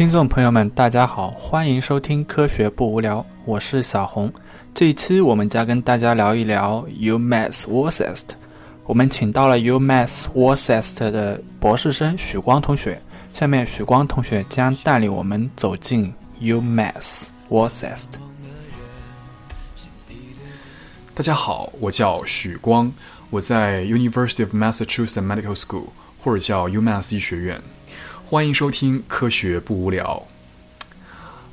听众朋友们，大家好，欢迎收听《科学不无聊》，我是小红。这一期我们将跟大家聊一聊 UMass Worcester。我们请到了 UMass Worcester 的博士生许光同学。下面许光同学将带领我们走进 UMass Worcester。大家好，我叫许光，我在 University of Massachusetts Medical School，或者叫 UMass 医学院。欢迎收听《科学不无聊》。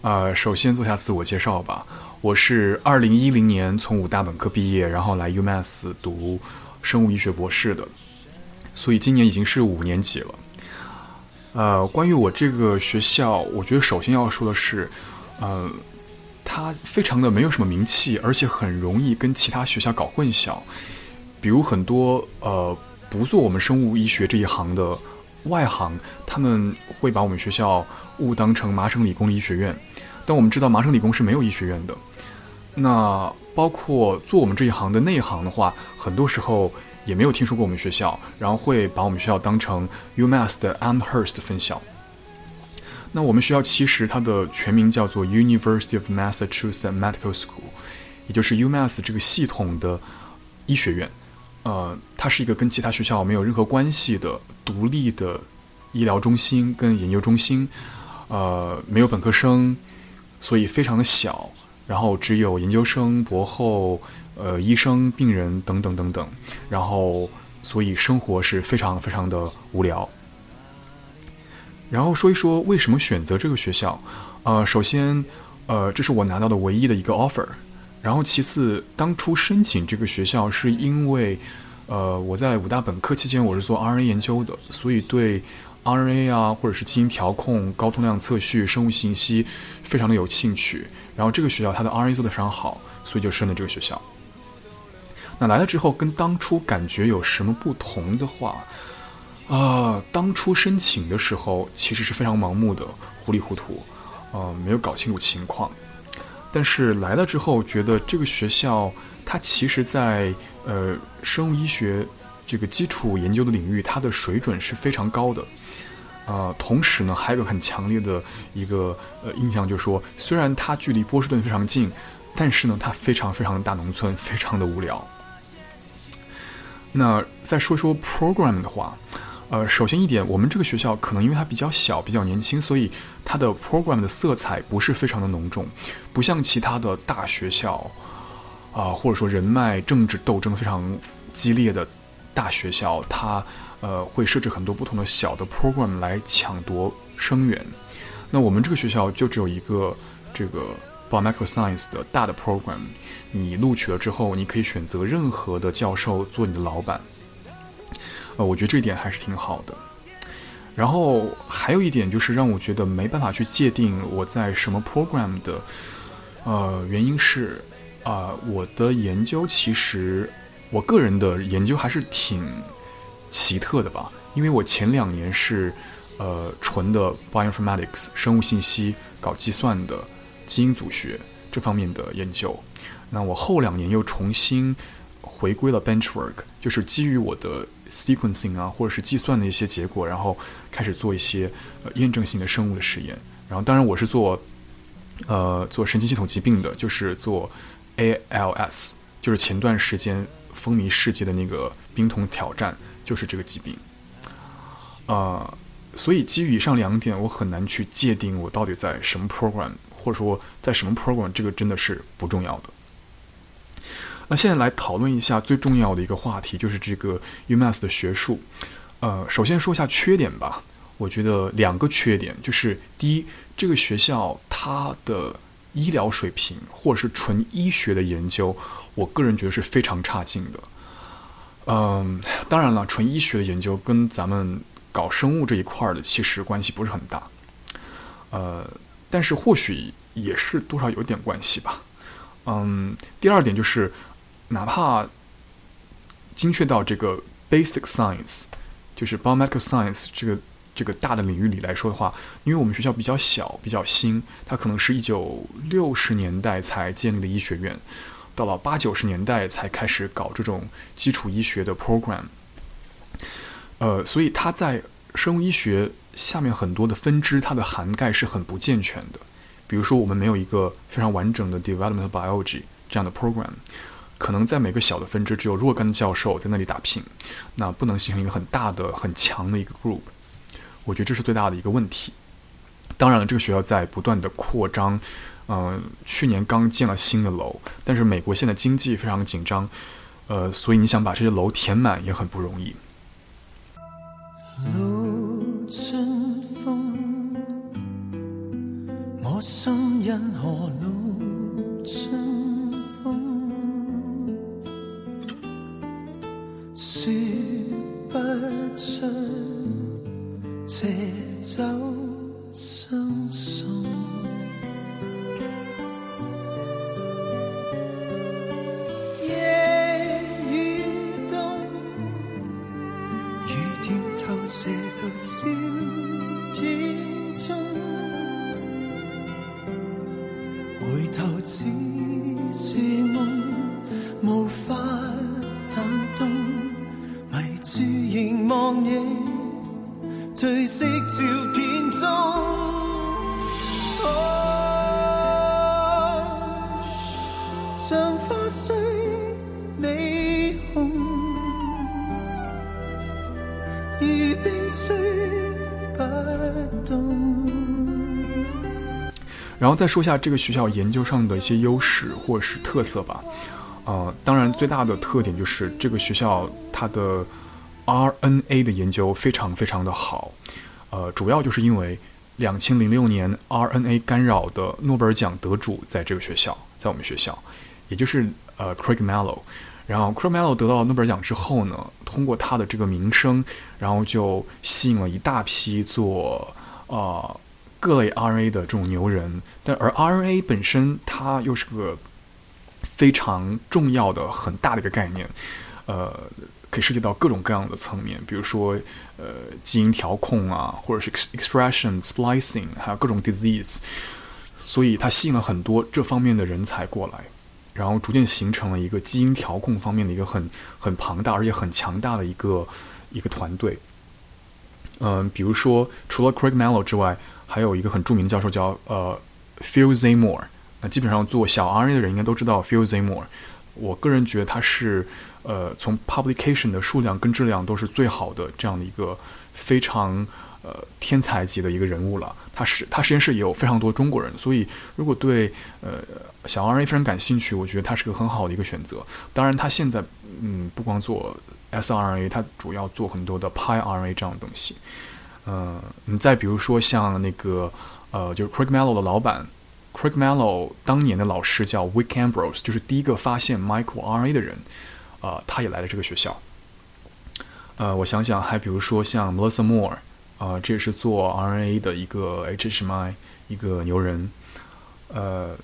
呃，首先做下自我介绍吧。我是二零一零年从武大本科毕业，然后来 UMass 读生物医学博士的，所以今年已经是五年级了。呃，关于我这个学校，我觉得首先要说的是，呃，它非常的没有什么名气，而且很容易跟其他学校搞混淆。比如很多呃不做我们生物医学这一行的。外行他们会把我们学校误当成麻省理工医学院，但我们知道麻省理工是没有医学院的。那包括做我们这一行的内行的话，很多时候也没有听说过我们学校，然后会把我们学校当成 UMass 的 Amherst 分校。那我们学校其实它的全名叫做 University of Massachusetts Medical School，也就是 UMass 这个系统的医学院。呃，它是一个跟其他学校没有任何关系的独立的医疗中心跟研究中心，呃，没有本科生，所以非常的小，然后只有研究生、博后、呃，医生、病人等等等等，然后所以生活是非常非常的无聊。然后说一说为什么选择这个学校，呃，首先，呃，这是我拿到的唯一的一个 offer。然后，其次，当初申请这个学校是因为，呃，我在武大本科期间我是做 RNA 研究的，所以对 RNA 啊，或者是基因调控、高通量测序、生物信息非常的有兴趣。然后这个学校它的 RNA 做的非常好，所以就申了这个学校。那来了之后，跟当初感觉有什么不同的话，啊，当初申请的时候其实是非常盲目的、糊里糊涂，呃，没有搞清楚情况。但是来了之后，觉得这个学校它其实，在呃生物医学这个基础研究的领域，它的水准是非常高的。呃，同时呢，还有个很强烈的一个呃印象，就是说，虽然它距离波士顿非常近，但是呢，它非常非常的大农村，非常的无聊。那再说说 program 的话。呃，首先一点，我们这个学校可能因为它比较小、比较年轻，所以它的 program 的色彩不是非常的浓重，不像其他的大学校，啊，或者说人脉、政治斗争非常激烈的大学校，它呃会设置很多不同的小的 program 来抢夺生源。那我们这个学校就只有一个这个 biomedical science 的大的 program，你录取了之后，你可以选择任何的教授做你的老板。呃，我觉得这一点还是挺好的。然后还有一点就是让我觉得没办法去界定我在什么 program 的，呃，原因是啊，我的研究其实我个人的研究还是挺奇特的吧。因为我前两年是呃纯的 bioinformatics 生物信息搞计算的基因组学这方面的研究，那我后两年又重新回归了 benchwork，就是基于我的。sequencing 啊，或者是计算的一些结果，然后开始做一些呃验证性的生物的实验。然后，当然我是做呃做神经系统疾病的，就是做 ALS，就是前段时间风靡世界的那个冰桶挑战，就是这个疾病。呃，所以基于以上两点，我很难去界定我到底在什么 program，或者说在什么 program，这个真的是不重要的。那现在来讨论一下最重要的一个话题，就是这个 UMass 的学术。呃，首先说一下缺点吧。我觉得两个缺点，就是第一，这个学校它的医疗水平或者是纯医学的研究，我个人觉得是非常差劲的。嗯，当然了，纯医学的研究跟咱们搞生物这一块的其实关系不是很大。呃，但是或许也是多少有点关系吧。嗯，第二点就是。哪怕精确到这个 basic science，就是 biomedical science 这个这个大的领域里来说的话，因为我们学校比较小、比较新，它可能是一九六十年代才建立的医学院，到了八九十年代才开始搞这种基础医学的 program。呃，所以它在生物医学下面很多的分支，它的涵盖是很不健全的。比如说，我们没有一个非常完整的 development biology 这样的 program，可能在每个小的分支只有若干的教授在那里打拼，那不能形成一个很大的、很强的一个 group。我觉得这是最大的一个问题。当然了，这个学校在不断的扩张，嗯，去年刚建了新的楼，但是美国现在经济非常紧张，呃，所以你想把这些楼填满也很不容易。我心因何露春说不出借酒相送褪色照片中。像花虽美红，如冰虽不冻。然后再说一下这个学校研究上的一些优势或是特色吧，呃，当然最大的特点就是这个学校它的 RNA 的研究非常非常的好，呃，主要就是因为两千零六年 RNA 干扰的诺贝尔奖得主在这个学校，在我们学校，也就是呃 Craig Mello，然后 Craig Mello 得到诺贝尔奖之后呢，通过他的这个名声，然后就吸引了一大批做啊。各类 RNA 的这种牛人，但而 RNA 本身它又是个非常重要的、很大的一个概念，呃，可以涉及到各种各样的层面，比如说呃基因调控啊，或者是 expression splicing，还有各种 disease，所以它吸引了很多这方面的人才过来，然后逐渐形成了一个基因调控方面的一个很很庞大而且很强大的一个一个团队。嗯，比如说除了 Craig Mello 之外。还有一个很著名的教授叫呃 Phil Zamore，那基本上做小 RNA 的人应该都知道 Phil Zamore。我个人觉得他是呃从 publication 的数量跟质量都是最好的这样的一个非常呃天才级的一个人物了。他是他实验室也有非常多中国人，所以如果对呃小 RNA 非常感兴趣，我觉得他是个很好的一个选择。当然，他现在嗯不光做 sRNA，他主要做很多的 piRNA 这样的东西。嗯，你再比如说像那个，呃，就是 Craig Mello 的老板，Craig Mello 当年的老师叫 Wick Ambrose，就是第一个发现 microRNA 的人，啊，他也来了这个学校。呃，我想想，还比如说像 Melissa Moore，啊，这也是做 RNA 的一个 HHMI 一个牛人，呃，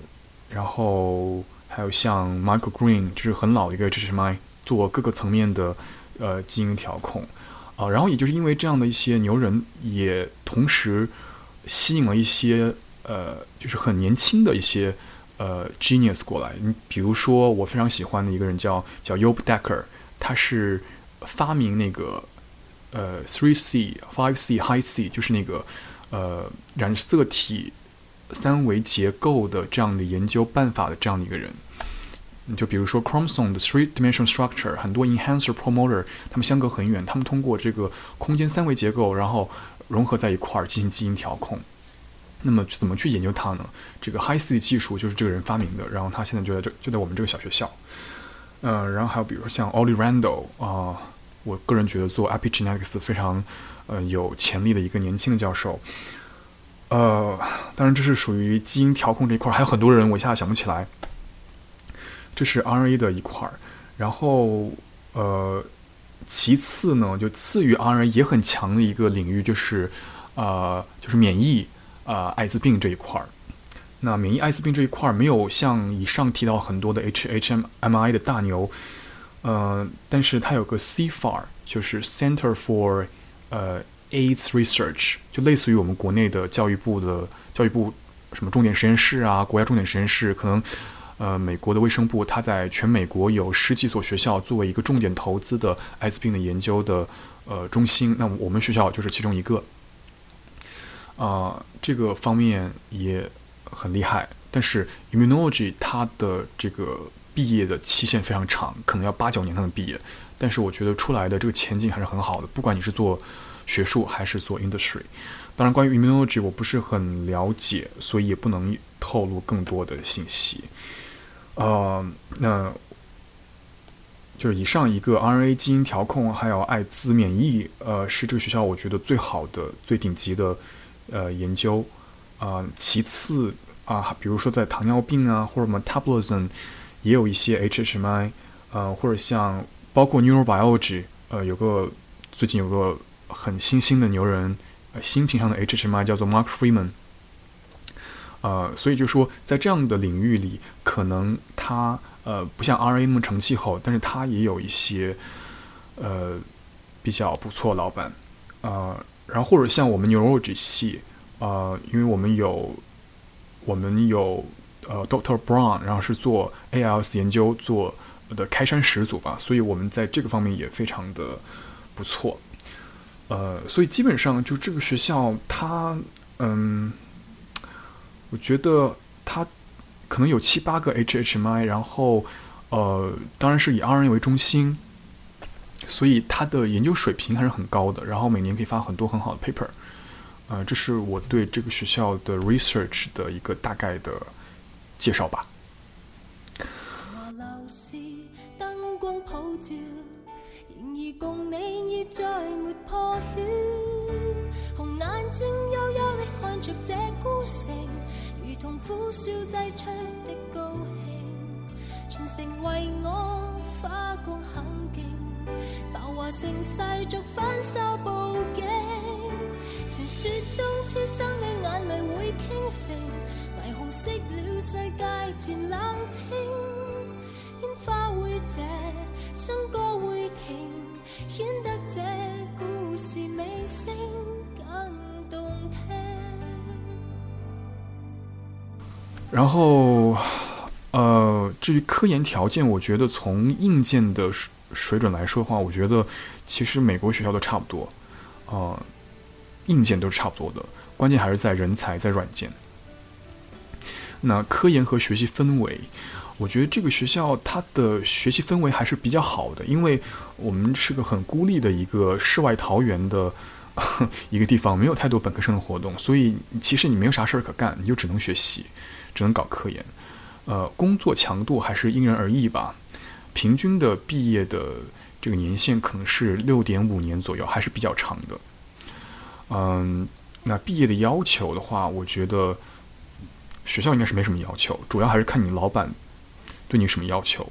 然后还有像 Michael Green，就是很老的一个 HHMI，做各个层面的呃基因调控。啊，然后也就是因为这样的一些牛人，也同时吸引了一些呃，就是很年轻的一些呃 genius 过来。你比如说，我非常喜欢的一个人叫叫 Yob Decker，他是发明那个呃 three C five C high C，就是那个呃染色体三维结构的这样的研究办法的这样的一个人。你就比如说 chromosome 的 three-dimensional structure，很多 enhancer promoter，它们相隔很远，它们通过这个空间三维结构，然后融合在一块儿进行基因调控。那么怎么去研究它呢？这个 Hi-C 技术就是这个人发明的，然后他现在就在这就在我们这个小学校。呃，然后还有比如说像 Ollie Randall 啊，我个人觉得做 epigenetics 非常呃有潜力的一个年轻的教授。呃，当然这是属于基因调控这一块，还有很多人我一下想不起来。这是 RNA 的一块儿，然后呃，其次呢，就次于 RNA 也很强的一个领域就是，呃，就是免疫啊，艾滋病这一块儿。那免疫艾滋病这一块儿没有像以上提到很多的 H H M M I 的大牛，呃，但是它有个 CFAR，就是 Center for 呃 AIDS Research，就类似于我们国内的教育部的教育部什么重点实验室啊，国家重点实验室可能。呃，美国的卫生部，它在全美国有十几所学校作为一个重点投资的艾滋病的研究的呃中心。那我们学校就是其中一个。啊，这个方面也很厉害。但是 immunology 它的这个毕业的期限非常长，可能要八九年才能毕业。但是我觉得出来的这个前景还是很好的，不管你是做学术还是做 industry。当然，关于 immunology 我不是很了解，所以也不能透露更多的信息。呃，那就是以上一个 RNA 基因调控，还有艾滋免疫，呃，是这个学校我觉得最好的、最顶级的呃研究。啊，其次啊，比如说在糖尿病啊，或者 metabolism，也有一些 HHMI，呃，或者像包括 neurobiology，呃，有个最近有个很新兴的牛人。新品上的 HHMI 叫做 Mark Freeman，呃，所以就说在这样的领域里，可能它呃不像 RNA 那么成气候，但是它也有一些呃比较不错老板，呃，然后或者像我们牛肉脂系，呃，因为我们有我们有呃 Doctor Brown，然后是做 ALS 研究做的开山始祖吧，所以我们在这个方面也非常的不错。呃，所以基本上就这个学校，它，嗯，我觉得它可能有七八个 HHMI，然后，呃，当然是以 RNA 为中心，所以他的研究水平还是很高的，然后每年可以发很多很好的 paper，呃，这是我对这个学校的 research 的一个大概的介绍吧。共你已再没破晓，红眼睛幽幽地看着这孤城，如同苦笑挤出的高兴，全城为我花光很劲，繁华盛世俗反手布景，传说中痴生的眼泪会倾城，霓虹熄了世界渐冷清，烟花会谢，笙歌会停。显得这故事尾声更动听。然后，呃，至于科研条件，我觉得从硬件的水准来说的话，我觉得其实美国学校都差不多，呃，硬件都是差不多的，关键还是在人才，在软件。那科研和学习氛围。我觉得这个学校它的学习氛围还是比较好的，因为我们是个很孤立的一个世外桃源的 一个地方，没有太多本科生的活动，所以其实你没有啥事儿可干，你就只能学习，只能搞科研。呃，工作强度还是因人而异吧。平均的毕业的这个年限可能是六点五年左右，还是比较长的。嗯，那毕业的要求的话，我觉得学校应该是没什么要求，主要还是看你老板。对你什么要求？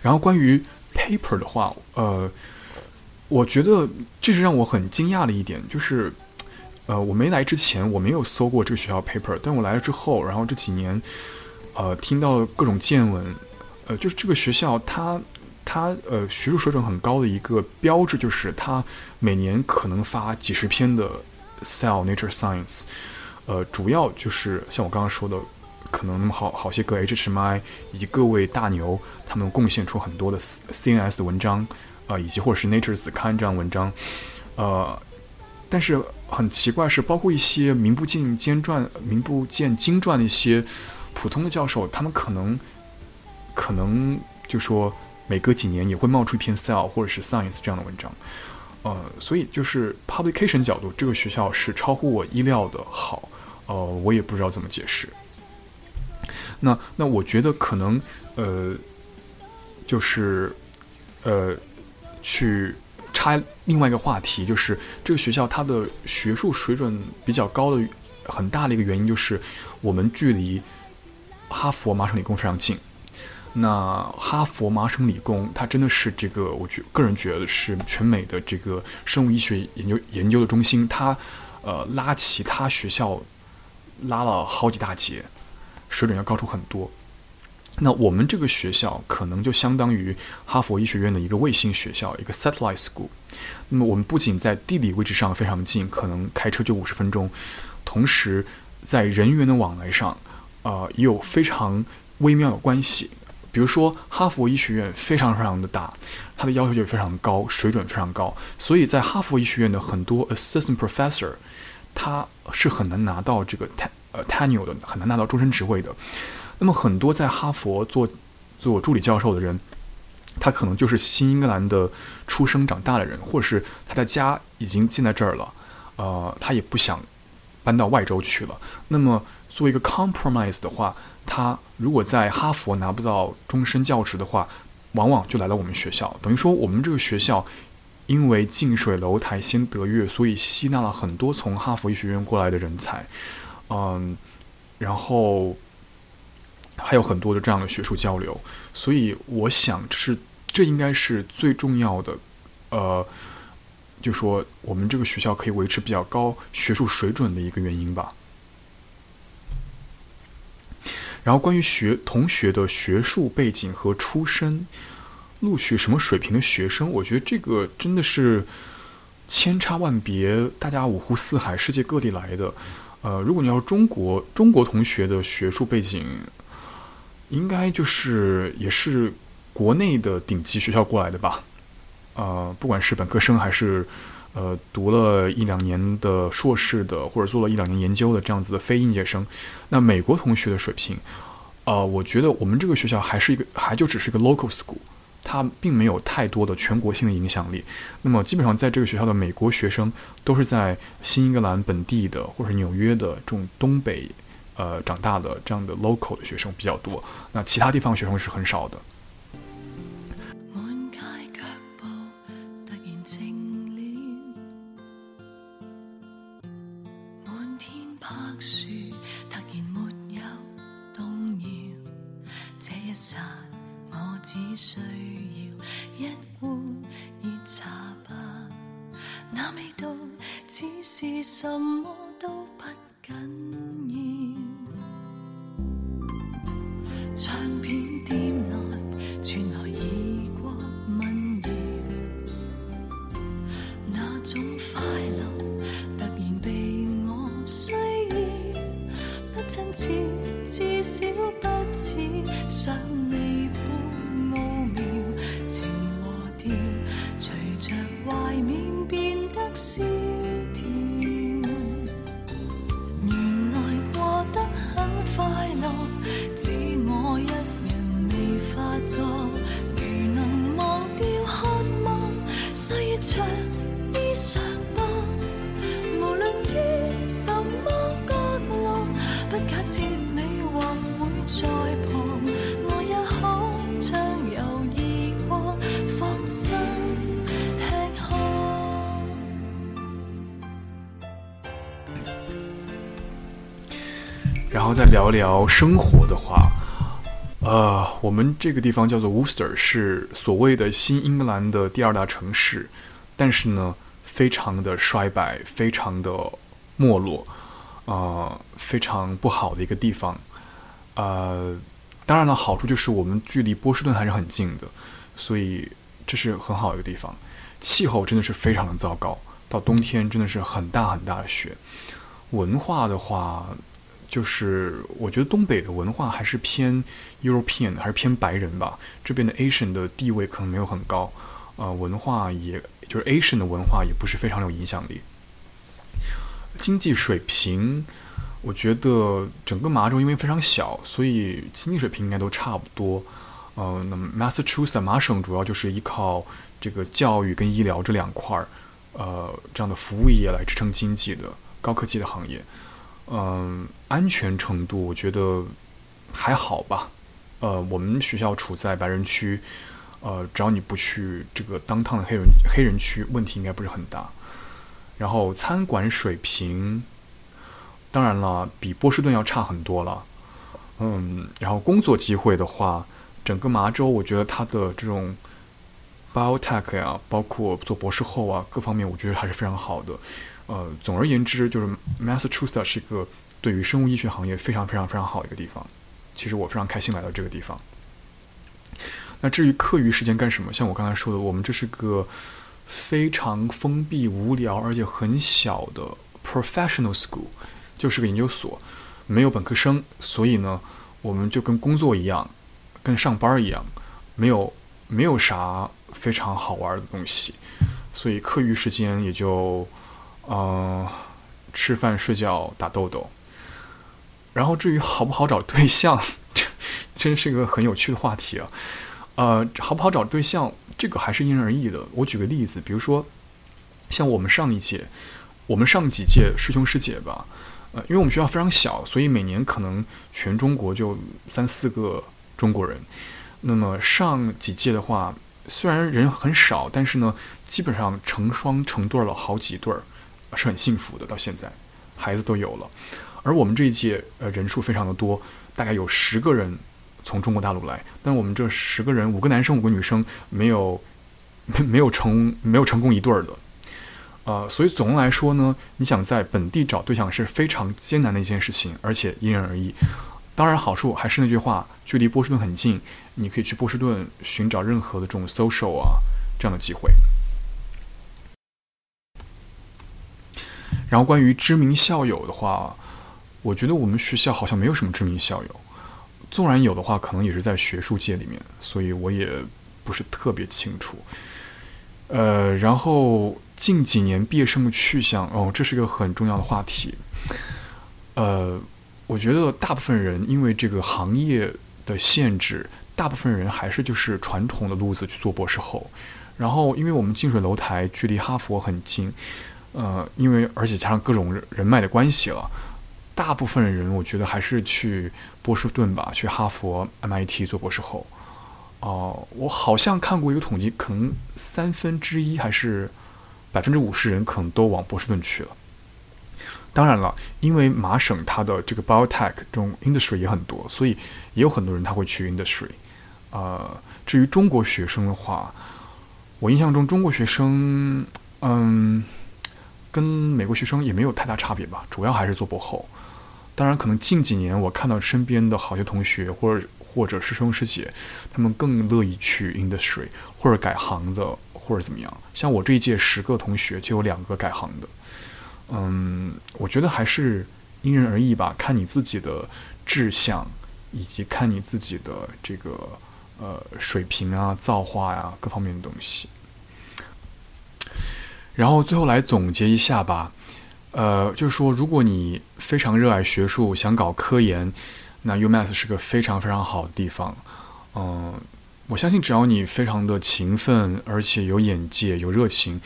然后关于 paper 的话，呃，我觉得这是让我很惊讶的一点，就是，呃，我没来之前我没有搜过这个学校 paper，但我来了之后，然后这几年，呃，听到各种见闻，呃，就是这个学校它它呃学术水准很高的一个标志，就是它每年可能发几十篇的 Cell Nature Science，呃，主要就是像我刚刚说的。可能好好些个 HMI 以及各位大牛，他们贡献出很多的 CNS 的文章，呃，以及或者是 Nature 子刊这样文章，呃，但是很奇怪是，包括一些名不见经传、名不见经传的一些普通的教授，他们可能可能就说每隔几年也会冒出一篇 Cell 或者是 Science 这样的文章，呃，所以就是 publication 角度，这个学校是超乎我意料的好，呃，我也不知道怎么解释。那那我觉得可能呃，就是呃，去插另外一个话题，就是这个学校它的学术水准比较高的很大的一个原因，就是我们距离哈佛麻省理工非常近。那哈佛麻省理工它真的是这个，我觉个人觉得是全美的这个生物医学研究研究的中心，它呃拉其他学校拉了好几大截。水准要高出很多，那我们这个学校可能就相当于哈佛医学院的一个卫星学校，一个 satellite school。那么我们不仅在地理位置上非常近，可能开车就五十分钟，同时在人员的往来上，呃，也有非常微妙的关系。比如说哈佛医学院非常非常的大，它的要求就非常高，水准非常高，所以在哈佛医学院的很多 assistant professor，他是很难拿到这个 ten 呃 tenure 的，很难拿到终身职位的。那么很多在哈佛做做助理教授的人，他可能就是新英格兰的出生长大的人，或者是他的家已经建在这儿了，呃，他也不想搬到外州去了。那么作为一个 compromise 的话，他如果在哈佛拿不到终身教职的话，往往就来了我们学校。等于说，我们这个学校因为近水楼台先得月，所以吸纳了很多从哈佛医学院过来的人才。嗯，然后还有很多的这样的学术交流。所以，我想这是这应该是最重要的。呃，就说我们这个学校可以维持比较高学术水准的一个原因吧。然后，关于学同学的学术背景和出身，录取什么水平的学生，我觉得这个真的是千差万别，大家五湖四海，世界各地来的。呃，如果你要中国中国同学的学术背景，应该就是也是国内的顶级学校过来的吧？呃，不管是本科生还是呃读了一两年的硕士的，或者做了一两年研究的这样子的非应届生，那美国同学的水平，呃，我觉得我们这个学校还是一个，还就只是一个 local school，它并没有太多的全国性的影响力。那么基本上在这个学校的美国学生都是在新英格兰本地的或者纽约的这种东北呃长大的这样的 local 的学生比较多，那其他地方学生是很少的。什么都不紧要。然后再聊聊生活的话，呃，我们这个地方叫做 Worcester，是所谓的新英格兰的第二大城市，但是呢，非常的衰败，非常的没落，呃，非常不好的一个地方。呃，当然了，好处就是我们距离波士顿还是很近的，所以这是很好的一个地方。气候真的是非常的糟糕，到冬天真的是很大很大的雪。文化的话。就是我觉得东北的文化还是偏 European，还是偏白人吧。这边的 Asian 的地位可能没有很高，呃，文化也就是 Asian 的文化也不是非常有影响力。经济水平，我觉得整个麻州因为非常小，所以经济水平应该都差不多。呃，那么 Massachusetts 麻省主要就是依靠这个教育跟医疗这两块儿，呃，这样的服务业来支撑经济的高科技的行业。嗯，安全程度我觉得还好吧。呃，我们学校处在白人区，呃，只要你不去这个当趟的黑人黑人区，问题应该不是很大。然后餐馆水平，当然了，比波士顿要差很多了。嗯，然后工作机会的话，整个麻州我觉得它的这种 biotech 呀，包括做博士后啊，各方面我觉得还是非常好的。呃，总而言之，就是 Massachusetts 是一个对于生物医学行业非常非常非常好的一个地方。其实我非常开心来到这个地方。那至于课余时间干什么，像我刚才说的，我们这是个非常封闭、无聊而且很小的 professional school，就是个研究所，没有本科生，所以呢，我们就跟工作一样，跟上班一样，没有没有啥非常好玩的东西，所以课余时间也就，嗯，吃饭、睡觉、打豆豆。然后至于好不好找对象，这真是一个很有趣的话题啊。呃，好不好找对象，这个还是因人而异的。我举个例子，比如说，像我们上一届，我们上几届师兄师姐吧，呃，因为我们学校非常小，所以每年可能全中国就三四个中国人。那么上几届的话，虽然人很少，但是呢，基本上成双成对了好几对儿，是很幸福的。到现在，孩子都有了。而我们这一届，呃，人数非常的多，大概有十个人从中国大陆来，但我们这十个人，五个男生，五个女生，没有没有成没有成功一对儿的，呃，所以总的来说呢，你想在本地找对象是非常艰难的一件事情，而且因人而异。当然，好处还是那句话，距离波士顿很近，你可以去波士顿寻找任何的这种 social 啊这样的机会。然后关于知名校友的话。我觉得我们学校好像没有什么知名校友，纵然有的话，可能也是在学术界里面，所以我也不是特别清楚。呃，然后近几年毕业生的去向，哦，这是个很重要的话题。呃，我觉得大部分人因为这个行业的限制，大部分人还是就是传统的路子去做博士后。然后，因为我们近水楼台距离哈佛很近，呃，因为而且加上各种人脉的关系了。大部分人，我觉得还是去波士顿吧，去哈佛、MIT 做博士后。哦，我好像看过一个统计，可能三分之一还是百分之五十人，可能都往波士顿去了。当然了，因为麻省它的这个 biotech 这种 industry 也很多，所以也有很多人他会去 industry。呃，至于中国学生的话，我印象中中国学生，嗯，跟美国学生也没有太大差别吧，主要还是做博后。当然，可能近几年我看到身边的好些同学，或者或者师兄师姐，他们更乐意去 industry 或者改行的，或者怎么样。像我这一届十个同学，就有两个改行的。嗯，我觉得还是因人而异吧，看你自己的志向，以及看你自己的这个呃水平啊、造化呀各方面的东西。然后最后来总结一下吧。呃，就是说，如果你非常热爱学术，想搞科研，那 UMass 是个非常非常好的地方。嗯，我相信只要你非常的勤奋，而且有眼界、有热情，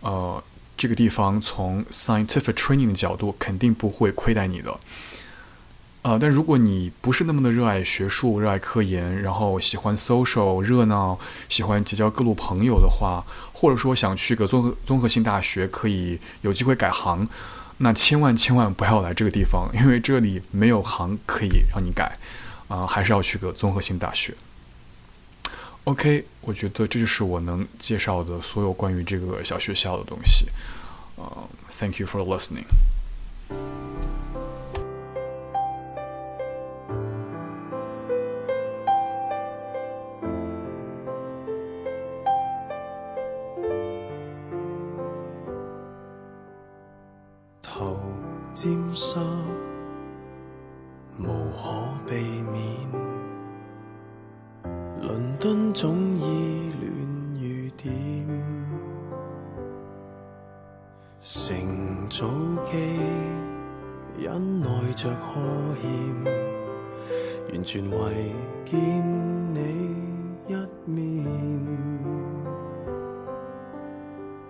呃，这个地方从 scientific training 的角度肯定不会亏待你的。啊，但如果你不是那么的热爱学术、热爱科研，然后喜欢 social 热闹，喜欢结交各路朋友的话，或者说想去个综合综合性大学，可以有机会改行，那千万千万不要来这个地方，因为这里没有行可以让你改，啊，还是要去个综合性大学。OK，我觉得这就是我能介绍的所有关于这个小学校的东西。呃，Thank you for listening。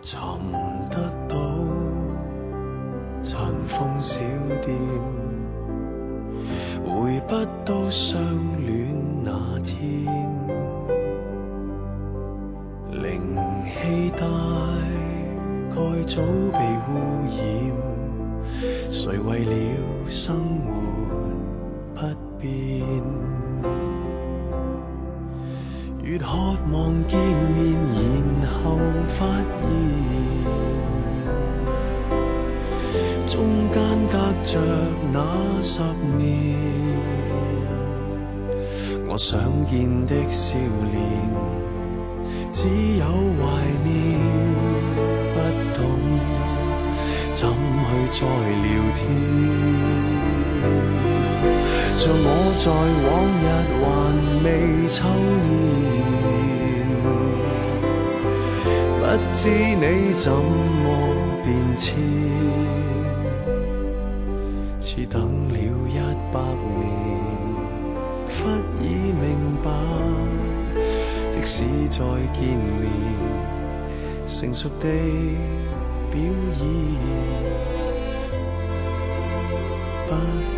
寻得到。尘封小店，回不到相恋那天。灵气大概早被污染，谁为了生活不变？越渴望见面，然后发现。中间隔着那十年，我想见的笑脸，只有怀念，不懂怎去再聊天。像我在往日還未抽烟，不知你怎麼變遷，似等了一百年，忽已明白，即使再見面，成熟地表演。不如不